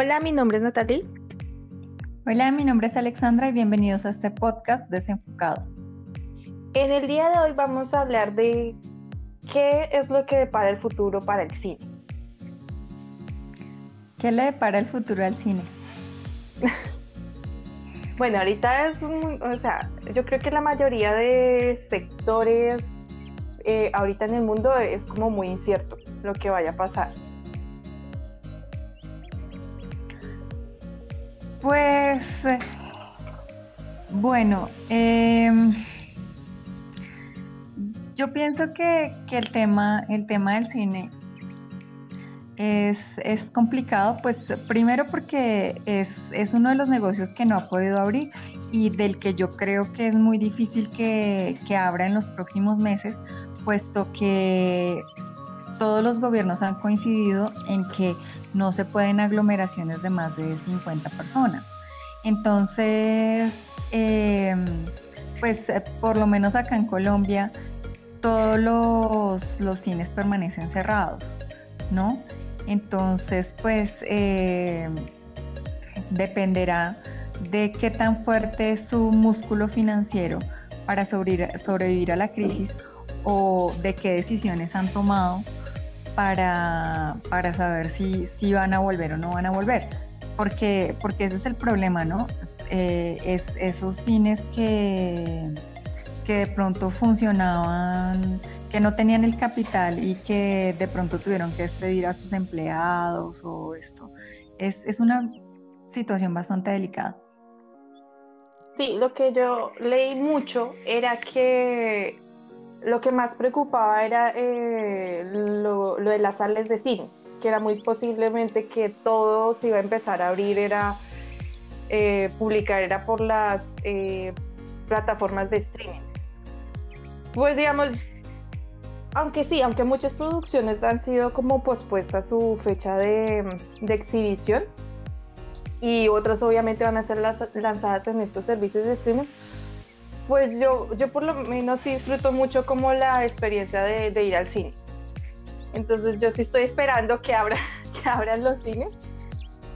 Hola, mi nombre es Natalie. Hola, mi nombre es Alexandra y bienvenidos a este podcast desenfocado. En el día de hoy vamos a hablar de qué es lo que depara el futuro para el cine. ¿Qué le depara el futuro al cine? bueno, ahorita es un, o sea, yo creo que la mayoría de sectores eh, ahorita en el mundo es como muy incierto lo que vaya a pasar. Pues, bueno, em, yo pienso que, el, tema, el tema del cine es, complicado, pues primero porque es, uno de los negocios que no ha podido abrir y del que yo creo que es muy difícil que, que abra en los próximos meses, puesto que todos los gobiernos han coincidido en que no se pueden aglomeraciones de más de 50 personas. Entonces, em, pues eh, por lo menos acá en Colombia, todos los, cines permanecen cerrados, ¿no? Entonces, pues em, dependerá de qué tan fuerte es su músculo financiero para sobrevivir a la crisis o de qué decisiones han tomado para, para saber si, si, van a volver o no van a volver. Porque, porque ese es el problema, ¿no? Eh, es esos cines que, que de pronto funcionaban, que no tenían el capital y que de pronto tuvieron que despedir a sus empleados o esto. Es, es una situación bastante delicada. Sí, lo que yo leí mucho era que lo que más preocupaba era eh, lo, de las salas de cine, que era muy posiblemente que todo se iba a empezar a abrir, era eh, publicar, era por las eh, plataformas de streaming. Pues digamos, aunque sí, aunque muchas producciones han sido como pospuestas su fecha de exhibición y otras obviamente van a ser lanzadas en estos servicios de streaming, pues yo, yo por lo menos disfruto mucho como la experiencia de, ir al cine. Entonces yo sí estoy esperando que, abra, que abran los cines.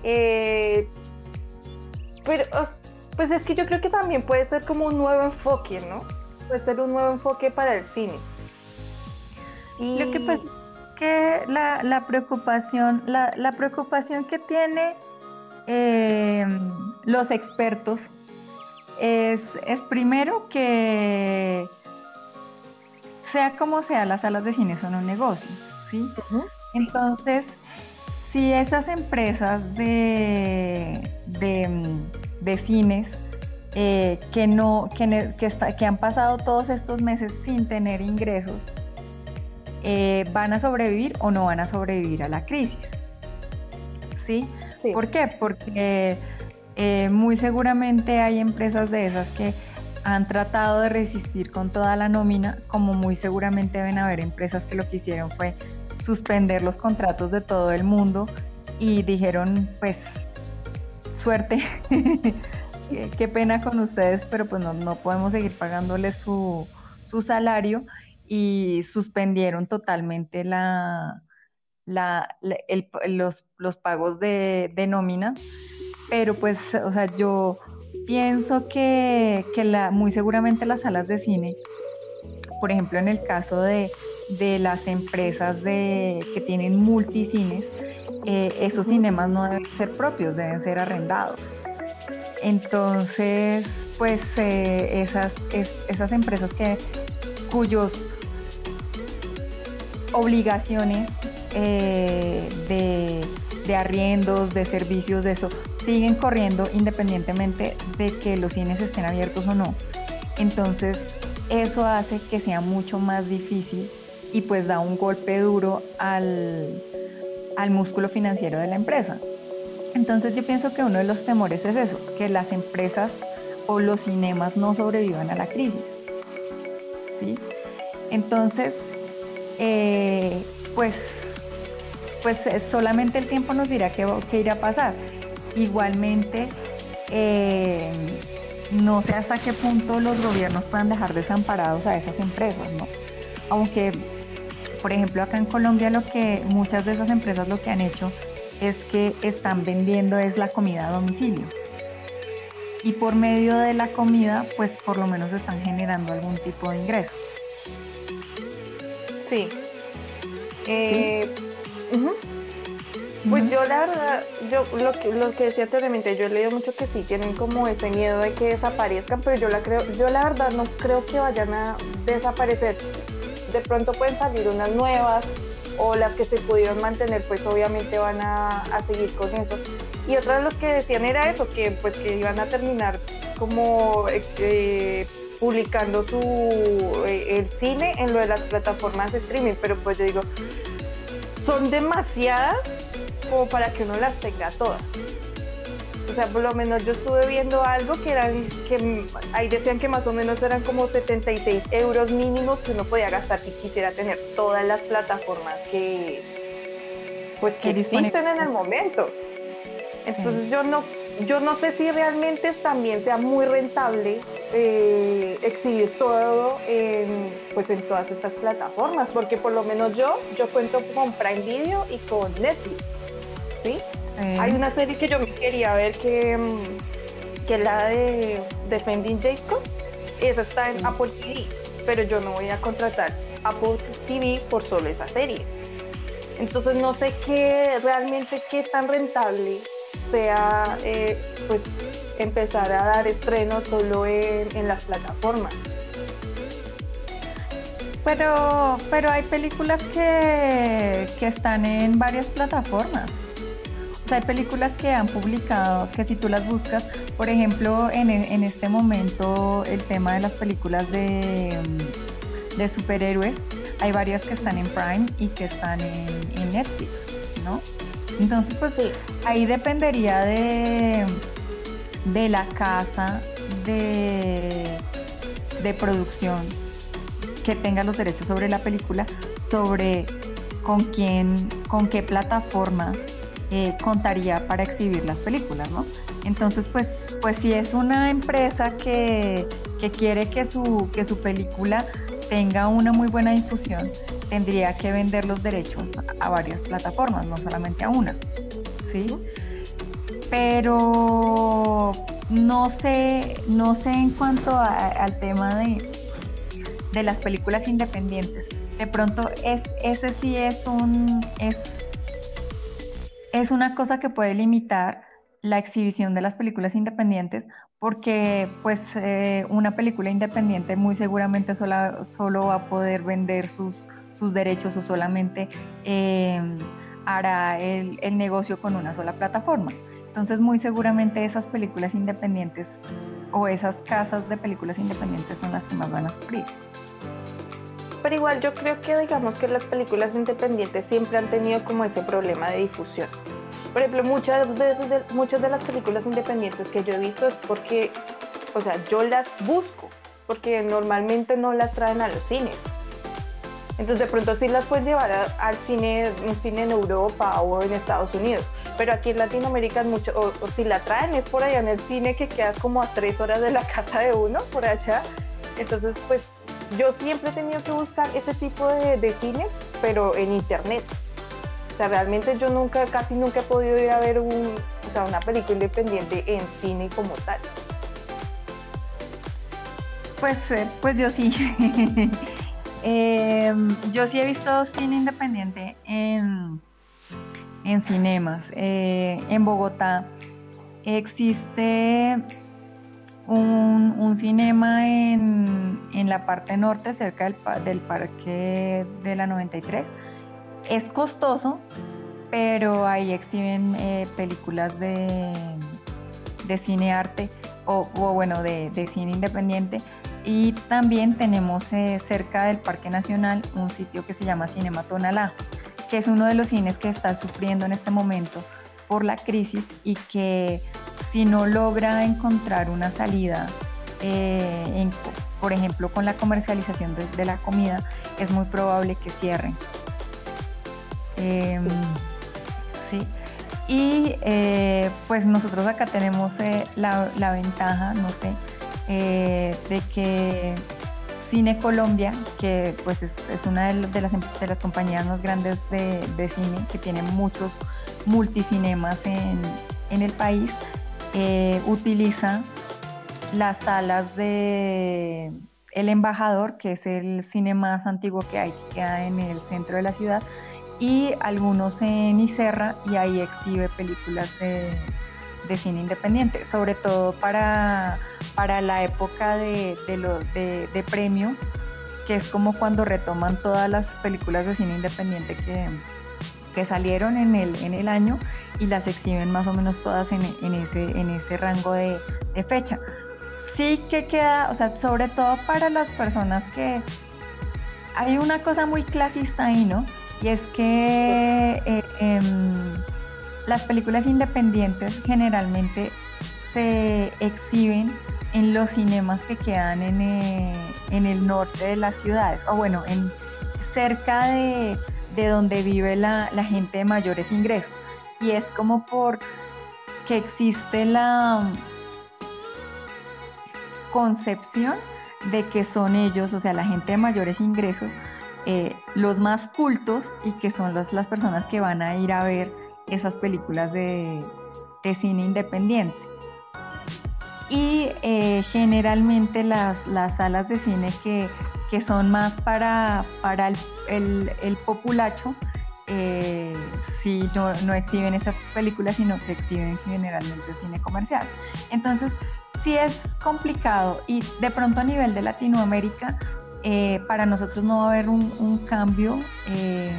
Eh, pero pues es que yo creo que también puede ser como un nuevo enfoque, ¿no? Puede ser un nuevo enfoque para el cine. Lo que pasa es que la, preocupación, la, preocupación que tiene eh, los expertos es, primero que sea como sea, las salas de cine son un negocio, ¿sí? Entonces, si esas empresas de, de, cines eh, que, no, que, que, han pasado todos estos meses sin tener ingresos, eh, ¿van a sobrevivir o no van a sobrevivir a la crisis? ¿Sí? sí. ¿Por qué? Porque eh, muy seguramente hay empresas de esas que han tratado de resistir con toda la nómina, como muy seguramente deben haber empresas que lo que hicieron fue suspender los contratos de todo el mundo y dijeron, pues, suerte, qué pena con ustedes, pero pues no, podemos seguir pagándoles su, salario y suspendieron totalmente la, los, los, pagos de, de nómina pero pues, o sea, yo pienso que, la, muy seguramente las salas de cine, por ejemplo, en el caso de, las empresas de, que tienen multicines, eh, esos cinemas no deben ser propios, deben ser arrendados. Entonces, pues eh, esas, esas empresas que, cuyos obligaciones eh, de, de arriendos, de servicios, de eso, siguen corriendo independientemente de que los cines estén abiertos o no. Entonces, eso hace que sea mucho más difícil y pues da un golpe duro al, al músculo financiero de la empresa. Entonces yo pienso que uno de los temores es eso, que las empresas o los cinemas no sobrevivan a la crisis. ¿sí? Entonces, eh, pues, pues solamente el tiempo nos dirá qué, qué irá a pasar. Igualmente, eh, no sé hasta qué punto los gobiernos puedan dejar desamparados a esas empresas, ¿no? Aunque, por ejemplo, acá en Colombia lo que muchas de esas empresas lo que han hecho es que están vendiendo es la comida a domicilio. Y por medio de la comida, pues por lo menos están generando algún tipo de ingreso. Sí. Eh, pues yo la verdad, yo lo que, lo que decía anteriormente, yo he leído mucho que sí tienen como ese miedo de que desaparezcan, pero yo la creo, yo la verdad no creo que vayan a desaparecer. De pronto pueden salir unas nuevas o las que se pudieron mantener, pues obviamente van a, seguir con eso. Y otra de los que decían era eso, que pues que iban a terminar como eh, publicando su eh, el cine en lo de las plataformas de streaming, pero pues yo digo, son demasiadas como para que uno las tenga todas. O sea, por lo menos yo estuve viendo algo que eran, que ahí decían que más o menos eran como 76 euros mínimos que uno podía gastar si quisiera tener todas las plataformas que, pues, que existen en el momento. Entonces yo no, yo no sé si realmente también sea muy rentable eh, exhibir todo en, pues en todas estas plataformas, porque por lo menos yo, yo cuento con Prime Video y con Netflix. ¿Sí? Hay una serie que yo me quería ver que, mm, que la de Defending Jacob, esa está en Apple TV, pero yo no voy a contratar Apple TV por solo esa serie. Entonces no sé qué realmente qué tan rentable sea eh, pues empezar a dar estrenos solo en, las plataformas. Pero, pero hay películas que, que están en varias plataformas hay películas que han publicado que si tú las buscas, por ejemplo, en, este momento el tema de las películas de, mm, de, superhéroes, hay varias que están en Prime y que están en, Netflix, ¿no? Entonces, pues ahí dependería de, de la casa de, de producción que tenga los derechos sobre la película, sobre con quién, con qué plataformas eh, contaría para exhibir las películas, ¿no? Entonces, pues, pues si es una empresa que, quiere que su, que su película tenga una muy buena difusión, tendría que vender los derechos a varias plataformas, no solamente a una, ¿sí? Pero no sé, no sé en cuanto al tema de, de las películas independientes. De pronto es, ese sí es un, es, es una cosa que puede limitar la exhibición de las películas independientes porque pues eh, una película independiente muy seguramente solo va a poder vender sus, sus derechos o solamente em, hará el, el, negocio con una sola plataforma. Entonces muy seguramente esas películas independientes o esas casas de películas independientes son las que más van a sufrir. Igual yo creo que digamos que las películas independientes siempre han tenido como ese problema de difusión. Por ejemplo, muchas de, muchas de las películas independientes que yo he visto es porque, o sea, yo las busco, porque normalmente no las traen a los cines. Entonces de pronto sí las puedes llevar al cine, un cine en Europa o en Estados Unidos. Pero aquí en Latinoamérica mucho, o, o, si la traen es por allá en el cine que queda como a tres horas de la casa de uno, por allá. Entonces pues yo siempre he tenido que buscar ese tipo de, de cine, pero en internet. O sea, realmente yo nunca, casi nunca he podido ir a ver una película independiente en cine como tal. Pues, eh, pues yo sí. Em, yo sí he visto cine independiente en, en cinemas. Eh, en Bogotá existe un, cinema en, la parte norte, cerca del, parque de la 93. Es costoso, pero ahí exhiben eh, películas de, de, cine arte o, bueno, de, cine independiente. Y también tenemos eh, cerca del Parque Nacional un sitio que se llama Cinema Tonalá, que es uno de los cines que está sufriendo en este momento por la crisis y que si no logra encontrar una salida, eh, por ejemplo, con la comercialización de, la comida, es muy probable que cierren. Em, sí. Y eh, pues nosotros acá tenemos eh, la, ventaja, no sé, de que Cine Colombia, que pues es, una de, las, de, las, compañías más grandes de, cine, que tiene muchos multicinemas en, en el país, eh, utiliza las salas de El Embajador, que es el cine más antiguo que hay, que queda en el centro de la ciudad, y algunos en Iserra, y ahí exhibe películas de, cine independiente, sobre todo para, para la época de, de, de, premios, que es como cuando retoman todas las películas de cine independiente que, que salieron en el, en el año y las exhiben más o menos todas en, en ese, en ese rango de, fecha sí que queda, o sea, sobre todo para las personas que hay una cosa muy clasista ahí, ¿no? Y es que eh, em, las películas independientes generalmente se exhiben en los cinemas que quedan en, eh, el norte de las ciudades, o bueno, en, cerca de, donde vive la, la, gente de mayores ingresos. Y es como por que existe la, concepción de que son ellos, o sea, la gente de mayores ingresos, eh, los más cultos y que son las, personas que van a ir a ver esas películas de, cine independiente. Y eh, generalmente las, las, salas de cine que, son más para, para el, populacho, eh, si no, no, exhiben esa película, sino que exhiben generalmente cine comercial. Entonces, sí es complicado y de pronto a nivel de Latinoamérica, eh, para nosotros no va a haber un, cambio eh,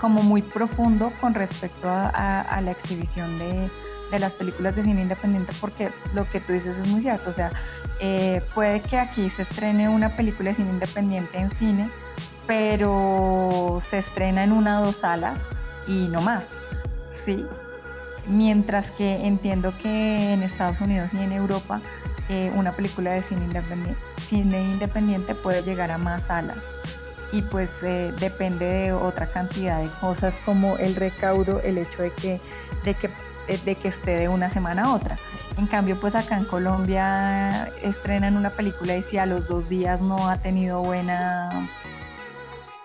como muy profundo con respecto a, la exhibición de, las películas de cine independiente, porque lo que tú dices es muy cierto, o sea, eh, puede que aquí se estrene una película de cine independiente en cine, pero se estrena en una o dos salas y no más, ¿sí? mientras que entiendo que en Estados Unidos y en Europa eh, una película de cine independiente, puede llegar a más salas y pues eh, depende de otra cantidad de cosas como el recaudo, el hecho de que, de que, de que esté de una semana a otra. En cambio, pues acá en Colombia estrenan una película y si a los dos días no ha tenido buena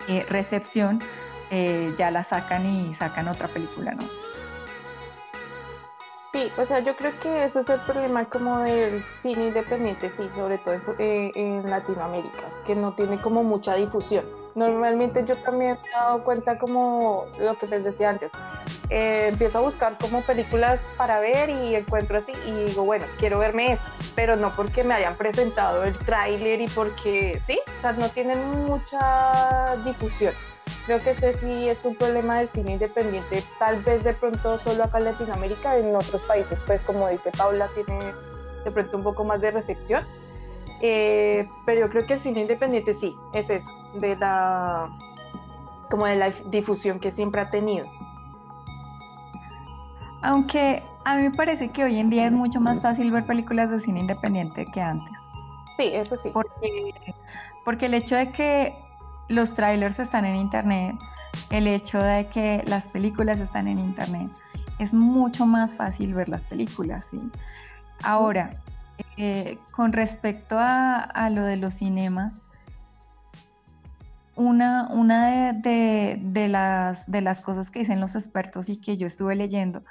eh, recepción, ya la sacan y sacan otra película, ¿no? Sí, o sea, yo creo que ese es el problema como del cine independiente, sí, sobre todo eso, eh, en Latinoamérica, que no tiene como mucha difusión. Normalmente yo también me he dado cuenta como lo que les decía antes, eh, empiezo a buscar como películas para ver y encuentro así y digo, bueno, quiero verme eso, pero no porque me hayan presentado el tráiler y porque, sí, o sea, no tienen mucha difusión. Creo que ese sí es un problema del cine independiente, tal vez de pronto solo acá en Latinoamérica, en otros países, pues como dice Paula, tiene de pronto un poco más de recepción. Eh, pero yo creo que el cine independiente sí, es eso, de la como de la difusión que siempre ha tenido. Aunque a mí me parece que hoy en día es mucho más fácil ver películas de cine independiente que antes. Sí, eso sí. Porque, porque el hecho de que los trailers están en internet, el hecho de que las películas están en internet, es mucho más fácil ver las películas, ¿sí? Ahora, eh, con respecto a, lo de los cinemas, una, una de, las, de las cosas que dicen los expertos y que yo estuve leyendo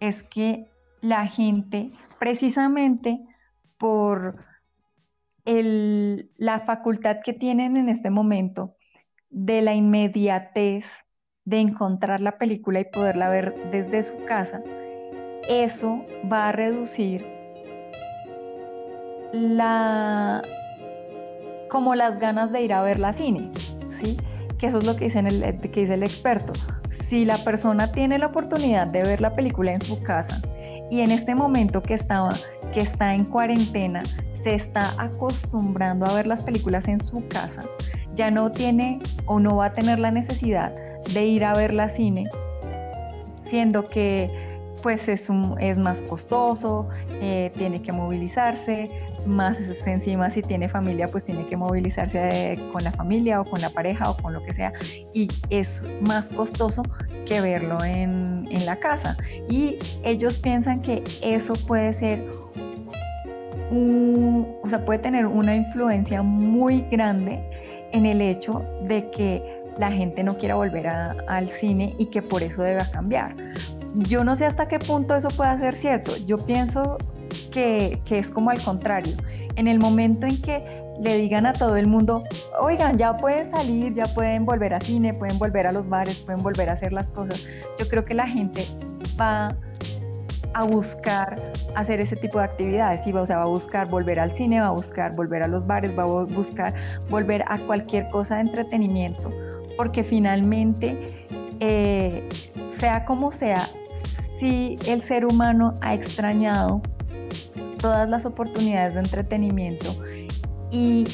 es que la gente, precisamente por la facultad que tienen en este momento de la inmediatez de encontrar la película y poderla ver desde su casa, eso va a reducir la como las ganas de ir a ver la cine, Que eso es lo que dice, el, experto. Si la persona tiene la oportunidad de ver la película en su casa y en este momento que estaba que está en cuarentena se está acostumbrando a ver las películas en su casa, ya no tiene o no va a tener la necesidad de ir a ver la cine, siendo que pues es, es más costoso, eh, tiene que movilizarse, más encima si tiene familia pues tiene que movilizarse con la familia o con la pareja o con lo que sea y es más costoso que verlo en, en la casa y ellos piensan que eso puede ser un, o sea puede tener una influencia muy grande en el hecho de que la gente no quiera volver al cine y que por eso deba cambiar. yo no sé hasta qué punto eso puede ser cierto. Yo pienso que, es como al contrario. En el momento en que le digan a todo el mundo, oigan, ya pueden salir, ya pueden volver a cine, pueden volver a los bares, pueden volver a hacer las cosas, yo creo que la gente va a buscar hacer ese tipo de actividades. O sea, va a buscar volver al cine, va a buscar volver a los bares, va a buscar volver a cualquier cosa de entretenimiento, porque finalmente, eh, sea como sea, si el ser humano ha extrañado todas las oportunidades de entretenimiento y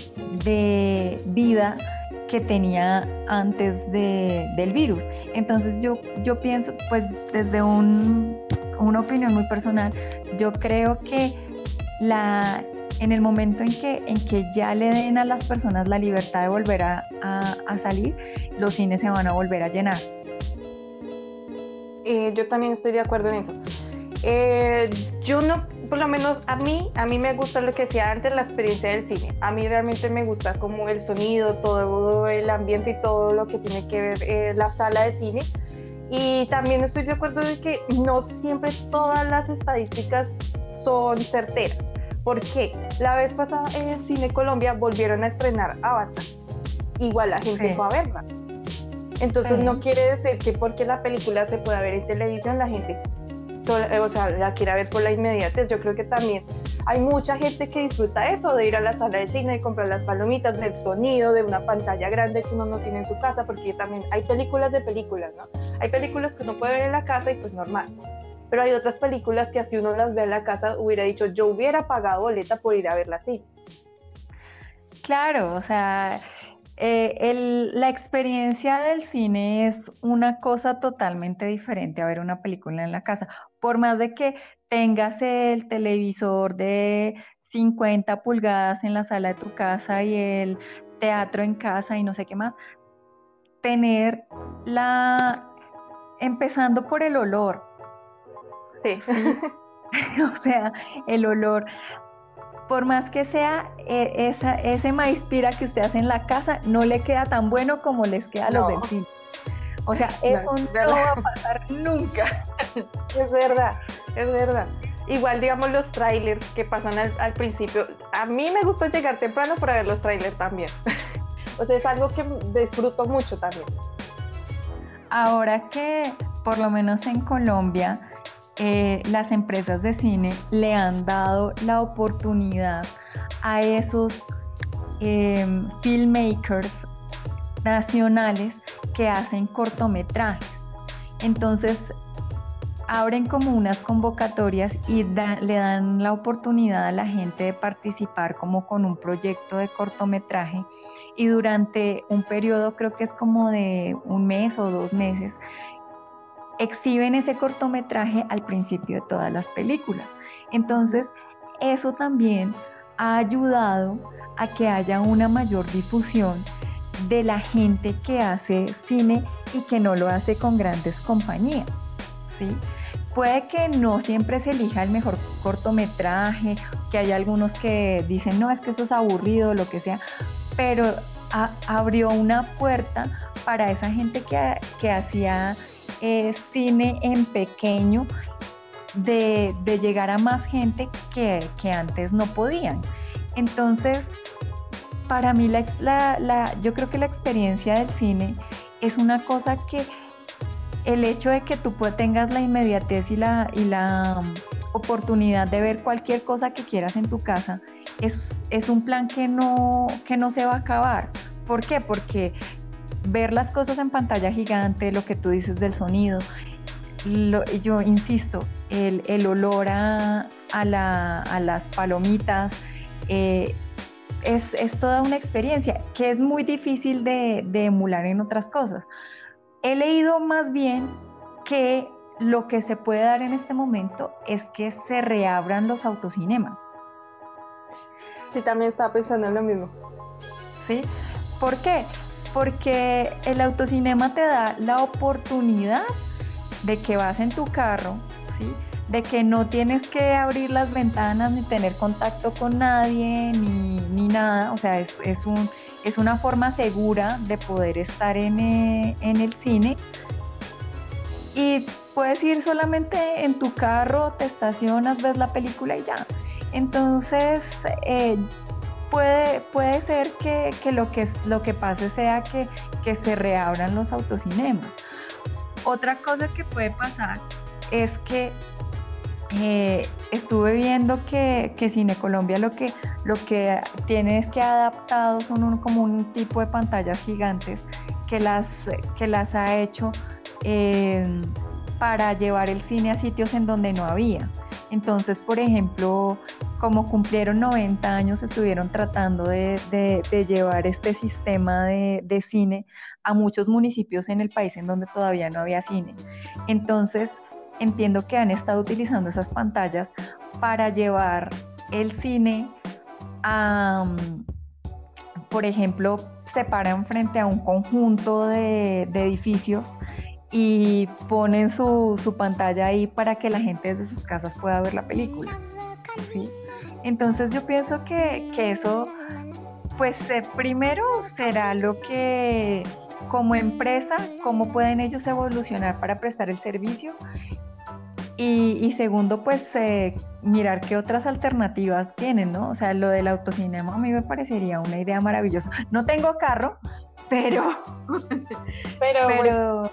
de vida que tenía antes del virus. Entonces yo, yo pienso, pues desde un, una opinión muy personal, yo creo que la, en el momento en que, en que ya le den a las personas la libertad de volver a, a, salir, los cines se van a volver a llenar. Eh, yo también estoy de acuerdo en eso. Eh, yo no, por lo menos a mí, a mí me gusta lo que decía antes, la experiencia del cine. A mí realmente me gusta como el sonido, todo el ambiente y todo lo que tiene que ver eh, la sala de cine. Y también estoy de acuerdo de que no siempre todas las estadísticas son certeras. porque La vez pasada en Cine Colombia volvieron a estrenar Avatar. Igual la gente fue a verla. Entonces no quiere decir que porque la película se pueda ver en televisión la gente o sea, la quiera ver por la inmediatez. Yo creo que también hay mucha gente que disfruta eso, de ir a la sala de cine y comprar las palomitas, del sonido, de una pantalla grande que uno no tiene en su casa, porque también hay películas de películas, ¿no? Hay películas que uno puede ver en la casa y pues normal. Pero hay otras películas que así uno las ve en la casa hubiera dicho, yo hubiera pagado boleta por ir a verla así. Claro, o sea, eh, la experiencia del cine es una cosa totalmente diferente a ver una película en la casa. Por más de que tengas el televisor de 50 pulgadas en la sala de tu casa y el teatro en casa y no sé qué más, tener la, empezando por el olor. sí. o sea, el olor por más que sea eh, esa, ese maíz pira que usted hace en la casa, no le queda tan bueno como les queda a los del cine. O sea, eso no, va a pasar nunca. Es verdad, es verdad. Igual, digamos, los trailers que pasan al, al, principio. A mí me gusta llegar temprano para ver los trailers también. o sea, es algo que disfruto mucho también. Ahora que, por lo menos en Colombia, eh, las empresas de cine le han dado la oportunidad a esos em, filmmakers nacionales que hacen cortometrajes. Entonces, abren como unas convocatorias y le dan la oportunidad a la gente de participar como con un proyecto de cortometraje y durante un periodo creo que es como de un mes o dos meses exhiben ese cortometraje al principio de todas las películas. Entonces, eso también ha ayudado a que haya una mayor difusión de la gente que hace cine y que no lo hace con grandes compañías. ¿sí? Puede que no siempre se elija el mejor cortometraje, que hay algunos que dicen, no, es que eso es aburrido, lo que sea, pero abrió una puerta para esa gente que, que hacía eh, cine en pequeño de, llegar a más gente que, antes no podían. Entonces, para mí la, yo creo que la experiencia del cine es una cosa que el hecho de que tú tengas la inmediatez y la, um, oportunidad de ver cualquier cosa que quieras en tu casa es, es un plan que no, que no se va a acabar. ¿Por qué? Porque ver las cosas en pantalla gigante, lo que tú dices del sonido, yo insisto, el, olor a, las palomitas, eh, es, toda una experiencia que es muy difícil de, de emular en otras cosas. He leído más bien que lo que se puede dar en este momento es que se reabran los autocinemas. Sí, también estaba pensando en lo mismo. ¿Sí? ¿Por qué? Porque el autocinema te da la oportunidad de que vas en tu carro, ¿sí? de que no tienes que abrir las ventanas ni tener contacto con nadie ni, nada, o sea, es, es, un, es una forma segura de poder estar en, eh, en el cine. Y puedes ir solamente en tu carro, te estacionas, ves la película y ya. Entonces, eh, puede, puede ser que, lo que lo que pase sea que, que se reabran los autocinemas. Otra cosa que puede pasar es que eh, estuve viendo que, que, Cine Colombia lo que, lo que tiene es que ha adaptado son como un tipo de pantallas gigantes que las, que las ha hecho eh, para llevar el cine a sitios en donde no había. Entonces, por ejemplo, como cumplieron 90 años, estuvieron tratando de, llevar este sistema de, de, cine a muchos municipios en el país en donde todavía no había cine. Entonces, entiendo que han estado utilizando esas pantallas para llevar el cine a, por ejemplo, se paran frente a un conjunto de, edificios y ponen su, pantalla ahí para que la gente desde sus casas pueda ver la película. ¿sí? Entonces yo pienso que, eso, pues eh, primero será lo que como empresa, cómo pueden ellos evolucionar para prestar el servicio y, segundo, pues eh, mirar qué otras alternativas tienen, ¿no? O sea, lo del autocinema a mí me parecería una idea maravillosa. No tengo carro, pero, pero,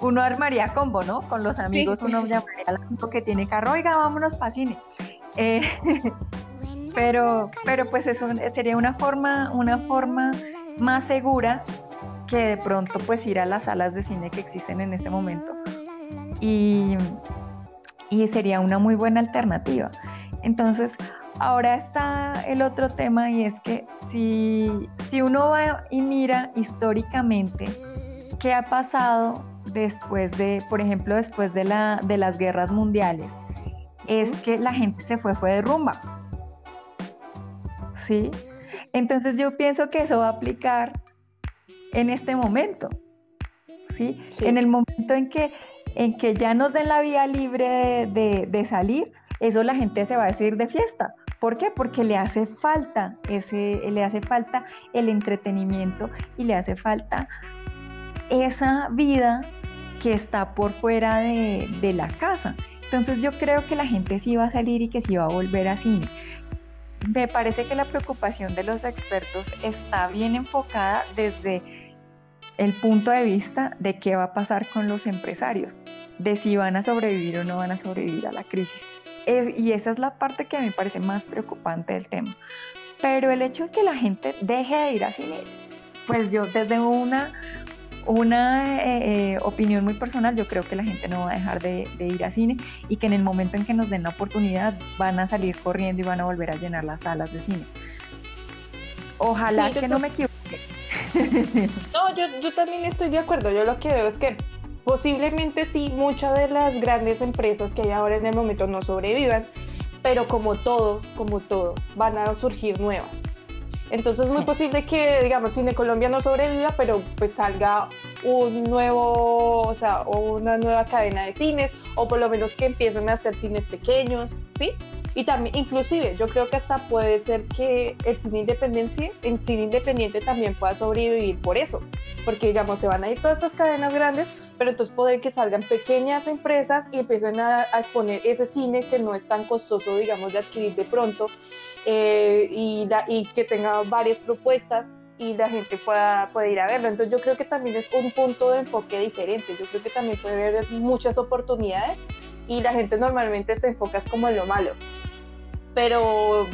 uno armaría combo, ¿no? Con los amigos uno llamaría al amigo que tiene carro, oiga, vámonos para cine. Eh, pero, pero pues eso sería una forma, una forma más segura que de pronto pues ir a las salas de cine que existen en este momento. Y, y sería una muy buena alternativa. Entonces, ahora está el otro tema y es que si, si uno va y mira históricamente qué ha pasado después de, por ejemplo, después de, la, de las guerras mundiales, es que la gente se fue, fue de rumba. ¿Sí? Entonces yo pienso que eso va a aplicar en este momento. ¿sí? En el momento en que en que ya nos den la vía libre de, salir, eso la gente se va a decir de fiesta. ¿Por qué? Porque le hace falta ese, le hace falta el entretenimiento y le hace falta esa vida que está por fuera de, la casa. Entonces yo creo que la gente sí va a salir y que sí va a volver a cine. Me parece que la preocupación de los expertos está bien enfocada desde el punto de vista de qué va a pasar con los empresarios, de si van a sobrevivir o no van a sobrevivir a la crisis. Eh, y esa es la parte que a mí me parece más preocupante del tema. Pero el hecho de que la gente deje de ir a cine, pues yo desde una, una eh, eh, opinión muy personal, yo creo que la gente no va a dejar de, ir a cine y que en el momento en que nos den la oportunidad van a salir corriendo y van a volver a llenar las salas de cine. Ojalá que no me equivoque no, yo, yo también estoy de acuerdo. Yo lo que veo es que posiblemente sí, muchas de las grandes empresas que hay ahora en el momento no sobrevivan, pero como todo, como todo, van a surgir nuevas. Entonces es muy posible que, digamos, Cine Colombia no sobreviva, pero pues salga un nuevo, o sea, una nueva cadena de cines, o por lo menos que empiecen a hacer cines pequeños, ¿sí? Y también, inclusive, yo creo que hasta puede ser que el cine independiente, el cine independiente también pueda sobrevivir por eso, porque digamos, se van a ir todas estas cadenas grandes, pero entonces puede que salgan pequeñas empresas y empiecen a, exponer ese cine que no es tan costoso, digamos, de adquirir de pronto eh, y, que tenga varias propuestas y la gente pueda, puede ir a verlo. Entonces yo creo que también es un punto de enfoque diferente. Yo creo que también puede haber muchas oportunidades y la gente normalmente se enfoca como en lo malo pero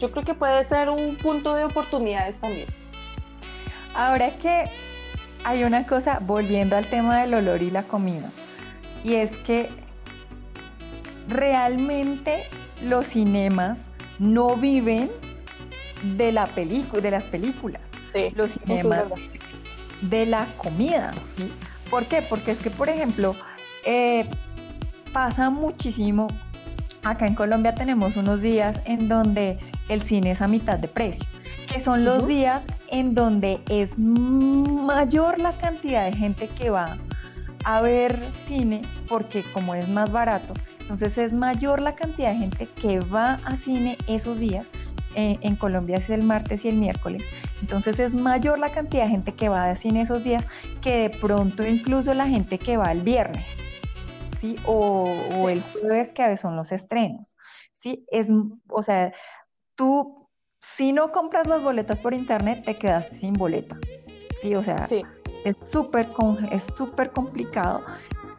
yo creo que puede ser un punto de oportunidades también. Ahora que hay una cosa, volviendo al tema del olor y la comida, y es que realmente los cinemas no viven de la película, de las películas. los cinemas de la comida, ¿sí? ¿Por qué? Porque es que, por ejemplo, eh, pasa muchísimo Acá en Colombia tenemos unos días en donde el cine es a mitad de precio, que son los días en donde es mayor la cantidad de gente que va a ver cine, porque como es más barato, entonces es mayor la cantidad de gente que va a cine esos días. Eh, en Colombia es el martes y el miércoles. Entonces es mayor la cantidad de gente que va a cine esos días que de pronto incluso la gente que va el viernes. ¿sí? O, el jueves que a veces son los estrenos, ¿sí? Es, o sea, tú, si no compras las boletas por internet, te quedas sin boleta, ¿sí? O sea, es súper es súper complicado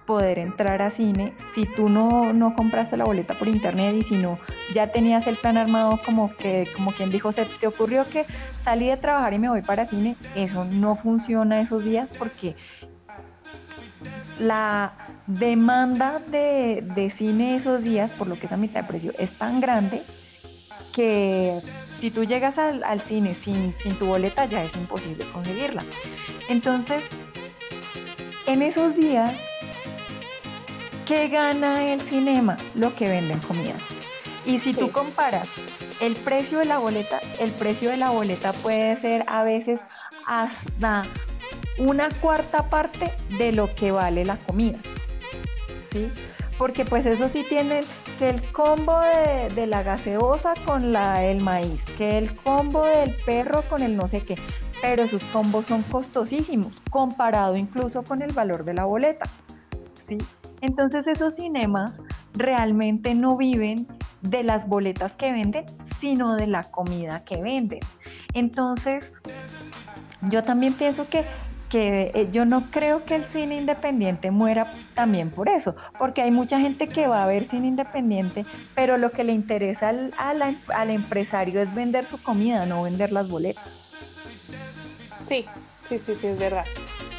poder entrar a cine si tú no, no compraste la boleta por internet y si no ya tenías el plan armado como que como quien dijo se te ocurrió que salí de trabajar y me voy para cine eso no funciona esos días porque la demanda de, de cine esos días por lo que es a mitad de precio es tan grande que si tú llegas al, al cine sin, sin tu boleta ya es imposible conseguirla. Entonces en esos días ¿Qué gana el cinema? Lo que venden comida. Y si tú comparas el precio de la boleta, el precio de la boleta puede ser a veces hasta una cuarta parte de lo que vale la comida. ¿Sí? Porque pues eso sí tienen que el combo de, la gaseosa con la, el maíz, que el combo del perro con el no sé qué, pero sus combos son costosísimos, comparado incluso con el valor de la boleta. ¿sí? Entonces esos cinemas realmente no viven de las boletas que venden, sino de la comida que venden. Entonces, yo también pienso que, eh, yo no creo que el cine independiente muera también por eso, porque hay mucha gente que va a ver cine independiente, pero lo que le interesa al, al empresario es vender su comida, no vender las boletas. Sí, sí, sí, sí, es verdad.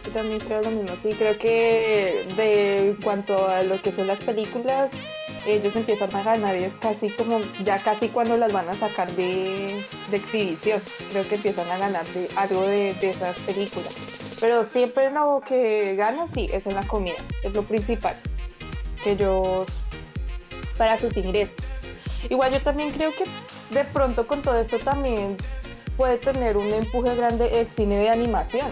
Yo también creo lo mismo, sí, creo que de cuanto a lo que son las películas, ellos empiezan a ganar y es casi como, ya casi cuando las van a sacar de, exhibición, creo que empiezan a ganar de, algo de, esas películas. Pero siempre lo que ganan, sí, es en la comida, es lo principal, que ellos, para sus ingresos. Igual yo también creo que de pronto con todo esto también puede tener un empuje grande el cine de animación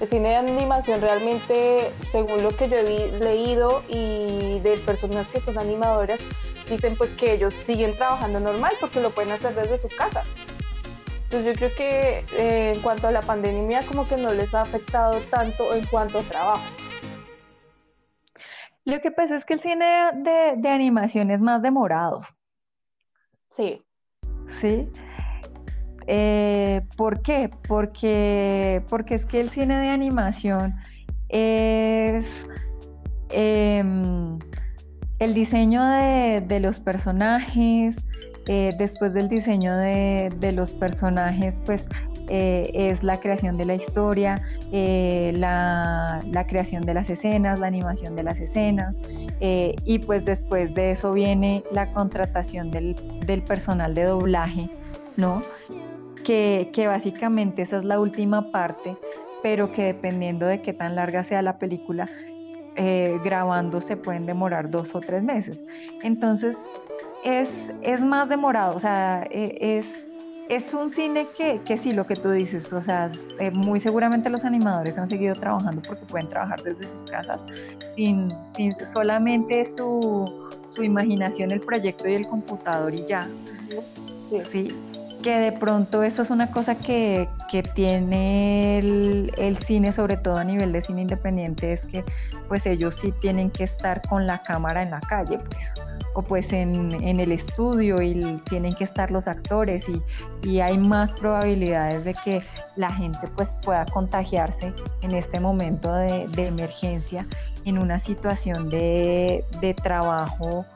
el cine de animación realmente, según lo que yo he leído y de personas que son animadoras, dicen pues que ellos siguen trabajando normal porque lo pueden hacer desde su casa. Entonces yo creo que eh, en cuanto a la pandemia como que no les ha afectado tanto en cuanto a trabajo. Lo que pasa es que el cine de, de animación es más demorado. Sí. Sí. Eh, ¿Por qué? Porque, porque es que el cine de animación es em, el diseño de, los personajes, eh, después del diseño de, los personajes, pues eh, es la creación de la historia, la, creación de las escenas, la animación de las escenas, y pues después de eso viene la contratación del, del personal de doblaje, ¿no? Que, básicamente esa es la última parte, pero que dependiendo de qué tan larga sea la película, eh, grabando se pueden demorar dos o tres meses. Entonces, es, es más demorado, o sea, e, es, es un cine que, que, sí, lo que tú dices, o sea, eh, muy seguramente los animadores han seguido trabajando porque pueden trabajar desde sus casas sin, sin solamente su, su imaginación, el proyecto y el computador y ya. sí que de pronto eso es una cosa que, tiene el, cine, sobre todo a nivel de cine independiente, es que pues ellos sí tienen que estar con la cámara en la calle, pues, o pues en, el estudio y tienen que estar los actores y, y, hay más probabilidades de que la gente pues pueda contagiarse en este momento de, emergencia en una situación de, trabajo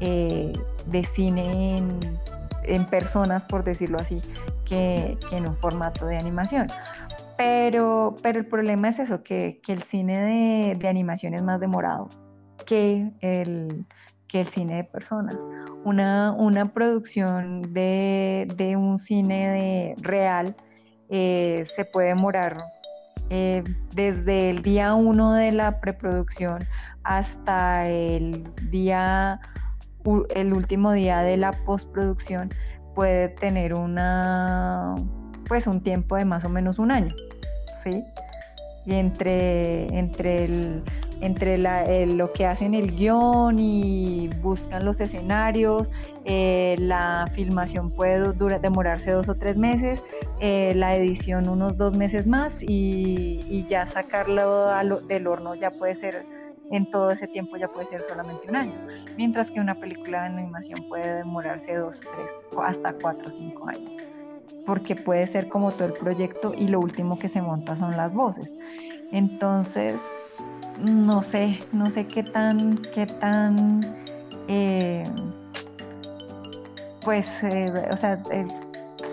eh, de cine en en personas, por decirlo así, que, en un formato de animación. Pero, pero el problema es eso, que, el cine de, animación es más demorado que el, que el cine de personas. Una, una producción de, un cine de real eh, se puede demorar eh, desde el día uno de la preproducción hasta el día el último día de la postproducción puede tener una pues un tiempo de más o menos un año, ¿sí? Y entre, entre, el, entre lo que hacen el guion y buscan los escenarios, eh, la filmación puede demorarse dos o tres meses, eh, la edición unos dos meses más y, ya sacarlo del horno ya puede ser en todo ese tiempo ya puede ser solamente un año, mientras que una película de animación puede demorarse dos, tres, hasta cuatro o cinco años, porque puede ser como todo el proyecto y lo último que se monta son las voces. Entonces, no sé, no sé qué tan, qué tan, eh, pues, eh, o sea,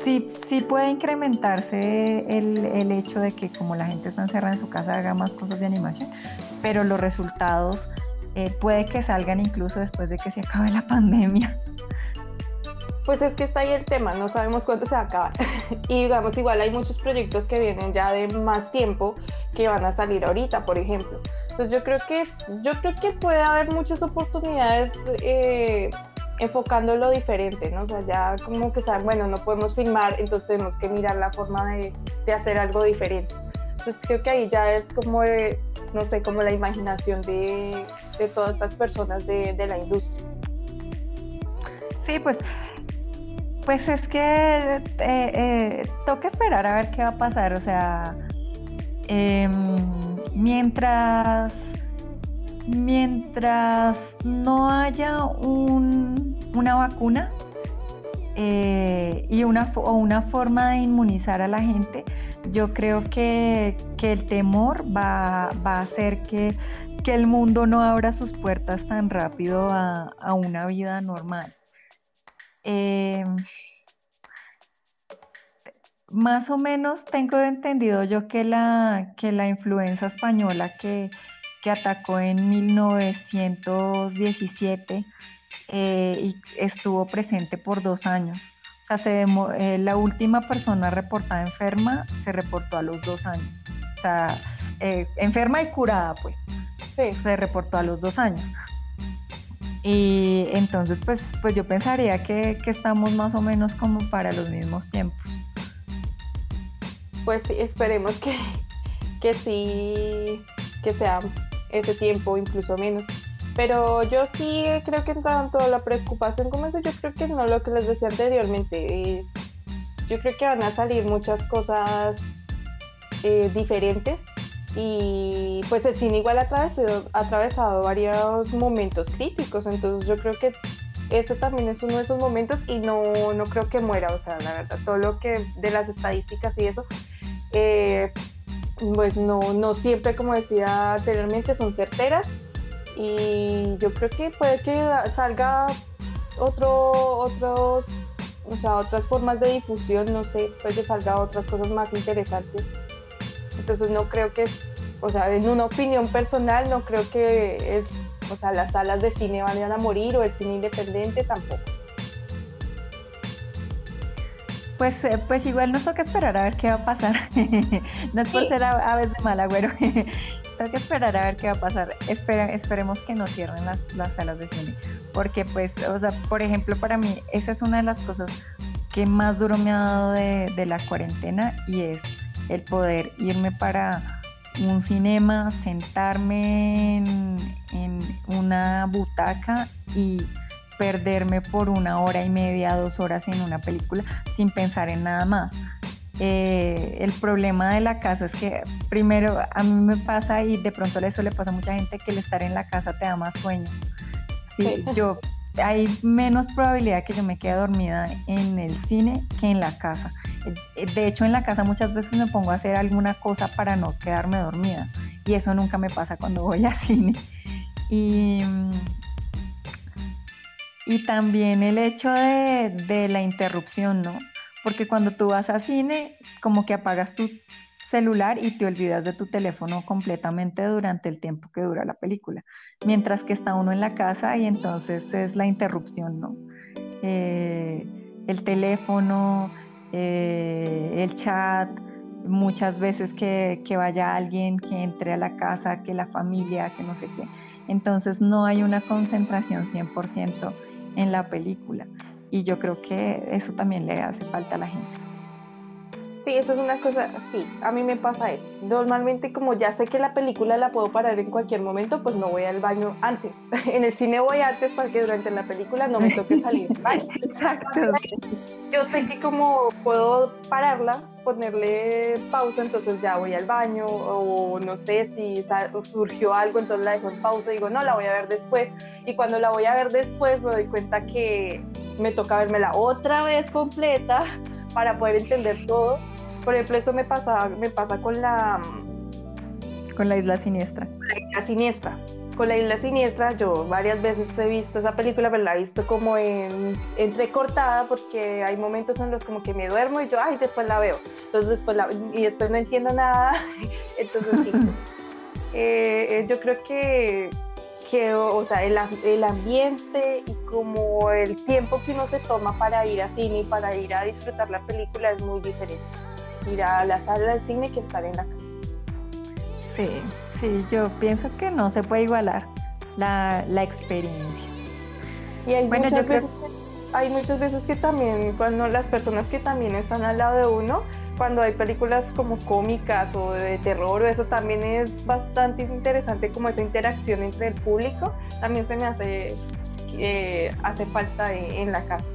sí, sí puede incrementarse el, el, hecho de que como la gente está encerrada en su casa haga más cosas de animación, pero los resultados eh, puede que salgan incluso después de que se acabe la pandemia. Pues es que está ahí el tema, no sabemos cuándo se va a acabar. y digamos, igual hay muchos proyectos que vienen ya de más tiempo que van a salir ahorita, por ejemplo. Entonces yo creo que, yo creo que puede haber muchas oportunidades eh, enfocándolo diferente, ¿no? O sea, ya como que saben, bueno, no podemos filmar, entonces tenemos que mirar la forma de hacer algo diferente. Entonces creo que ahí ya es como, no sé, como la imaginación de, de todas estas personas de, de la industria. Sí, pues pues es que eh, eh, toca esperar a ver qué va a pasar. O sea, em, mientras, mientras no haya una vacuna eh, y una, o una forma de inmunizar a la gente, yo creo que, el temor va, a hacer que, el mundo no abra sus puertas tan rápido a, a una vida normal. Eh, más o menos tengo entendido yo que la, que la influenza española que, atacó en 1917 eh, y estuvo presente por dos años. Sea, se eh, la última persona reportada enferma se reportó a los dos años. O sea, enferma y curada, pues. Se reportó a los dos años. Y entonces, pues, pues yo pensaría que, estamos más o menos como para los mismos tiempos. Pues sí, esperemos que, que sí, que sea ese tiempo, incluso menos. Pero yo sí creo que en tanto la preocupación como eso, yo creo que no lo que les decía anteriormente. yo creo que van a salir muchas cosas eh, diferentes y pues el cine igual ha atravesado, ha atravesado varios momentos críticos, entonces yo creo que este también es uno de esos momentos y no, no creo que muera, o sea, la verdad, todo lo que de las estadísticas y eso, eh, pues no, no siempre, como decía anteriormente, son certeras y yo creo que puede que salga otro, otros, o sea, otras formas de difusión, no sé, puede que salga otras cosas más interesantes entonces no creo que, o sea, en una opinión personal no creo que, o sea, las salas de cine vayan a morir o el cine independiente tampoco. Pues, eh, pues igual nos toca esperar a ver qué va a pasar. no es por ser aves de mal agüero. Toca esperar a ver qué va a pasar. Espera, esperemos que no cierren las, las salas de cine. Porque pues, o sea, por ejemplo, para mí, esa es una de las cosas que más duro me ha dado de, de la cuarentena y es el poder irme para un cinema, sentarme en, una butaca y perderme por una hora y media, dos horas en una película sin pensar en nada más. Eh, el problema de la casa es que primero a mí me pasa y de pronto eso le pasa a mucha gente que el estar en la casa te da más sueño. Sí, yo hay menos probabilidad que yo me quede dormida en el cine que en la casa. De hecho, en la casa muchas veces me pongo a hacer alguna cosa para no quedarme dormida y eso nunca me pasa cuando voy al cine. Y, y también el hecho de, de la interrupción, ¿no? Porque cuando tú vas al cine, como que apagas tu celular y te olvidas de tu teléfono completamente durante el tiempo que dura la película, mientras que está uno en la casa y entonces es la interrupción, ¿no? Eh, el teléfono, eh, el chat, muchas veces que, que, vaya alguien, que entre a la casa, que la familia, que no sé qué. Entonces no hay una concentración 100% en la película. Y yo creo que eso también le hace falta a la gente. Sí, eso es una cosa, sí, a mí me pasa eso. Normalmente como ya sé que la película la puedo parar en cualquier momento, pues no voy al baño antes. en el cine voy antes para que durante la película no me toque salir Exacto. Yo sé que como puedo pararla, ponerle pausa, entonces ya voy al baño o no sé si surgió algo, entonces la dejo en pausa y digo, no, la voy a ver después. Y cuando la voy a ver después me doy cuenta que me toca vermela otra vez completa para poder entender todo. Por ejemplo, eso me pasa, me pasa con la... Con la isla siniestra. La isla siniestra con la isla siniestra, yo varias veces he visto esa película, pero la he visto como en, entrecortada porque hay momentos en los como que me duermo y yo, ay, después la veo. Entonces después la, y después no entiendo nada. Entonces sí. Eh, eh, yo creo que, que o sea, el, el, ambiente y como el tiempo que uno se toma para ir a cine y para ir a disfrutar la película es muy diferente. Ir a la sala del cine que estar en la casa. Sí, Sí, yo pienso que no se puede igualar la, experiencia. Y hay, muchas veces, hay muchas veces que también, cuando las personas que también están al lado de uno, cuando hay películas como cómicas o de terror, eso también es bastante interesante como esa interacción entre el público, también se me hace, eh, hace falta en la casa.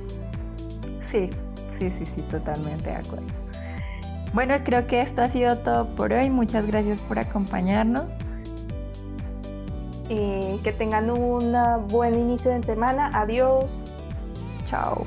Sí, sí, sí, sí, totalmente de acuerdo. Bueno, creo que esto ha sido todo por hoy. Muchas gracias por acompañarnos. que tengan un buen inicio de semana. Adiós. Chao.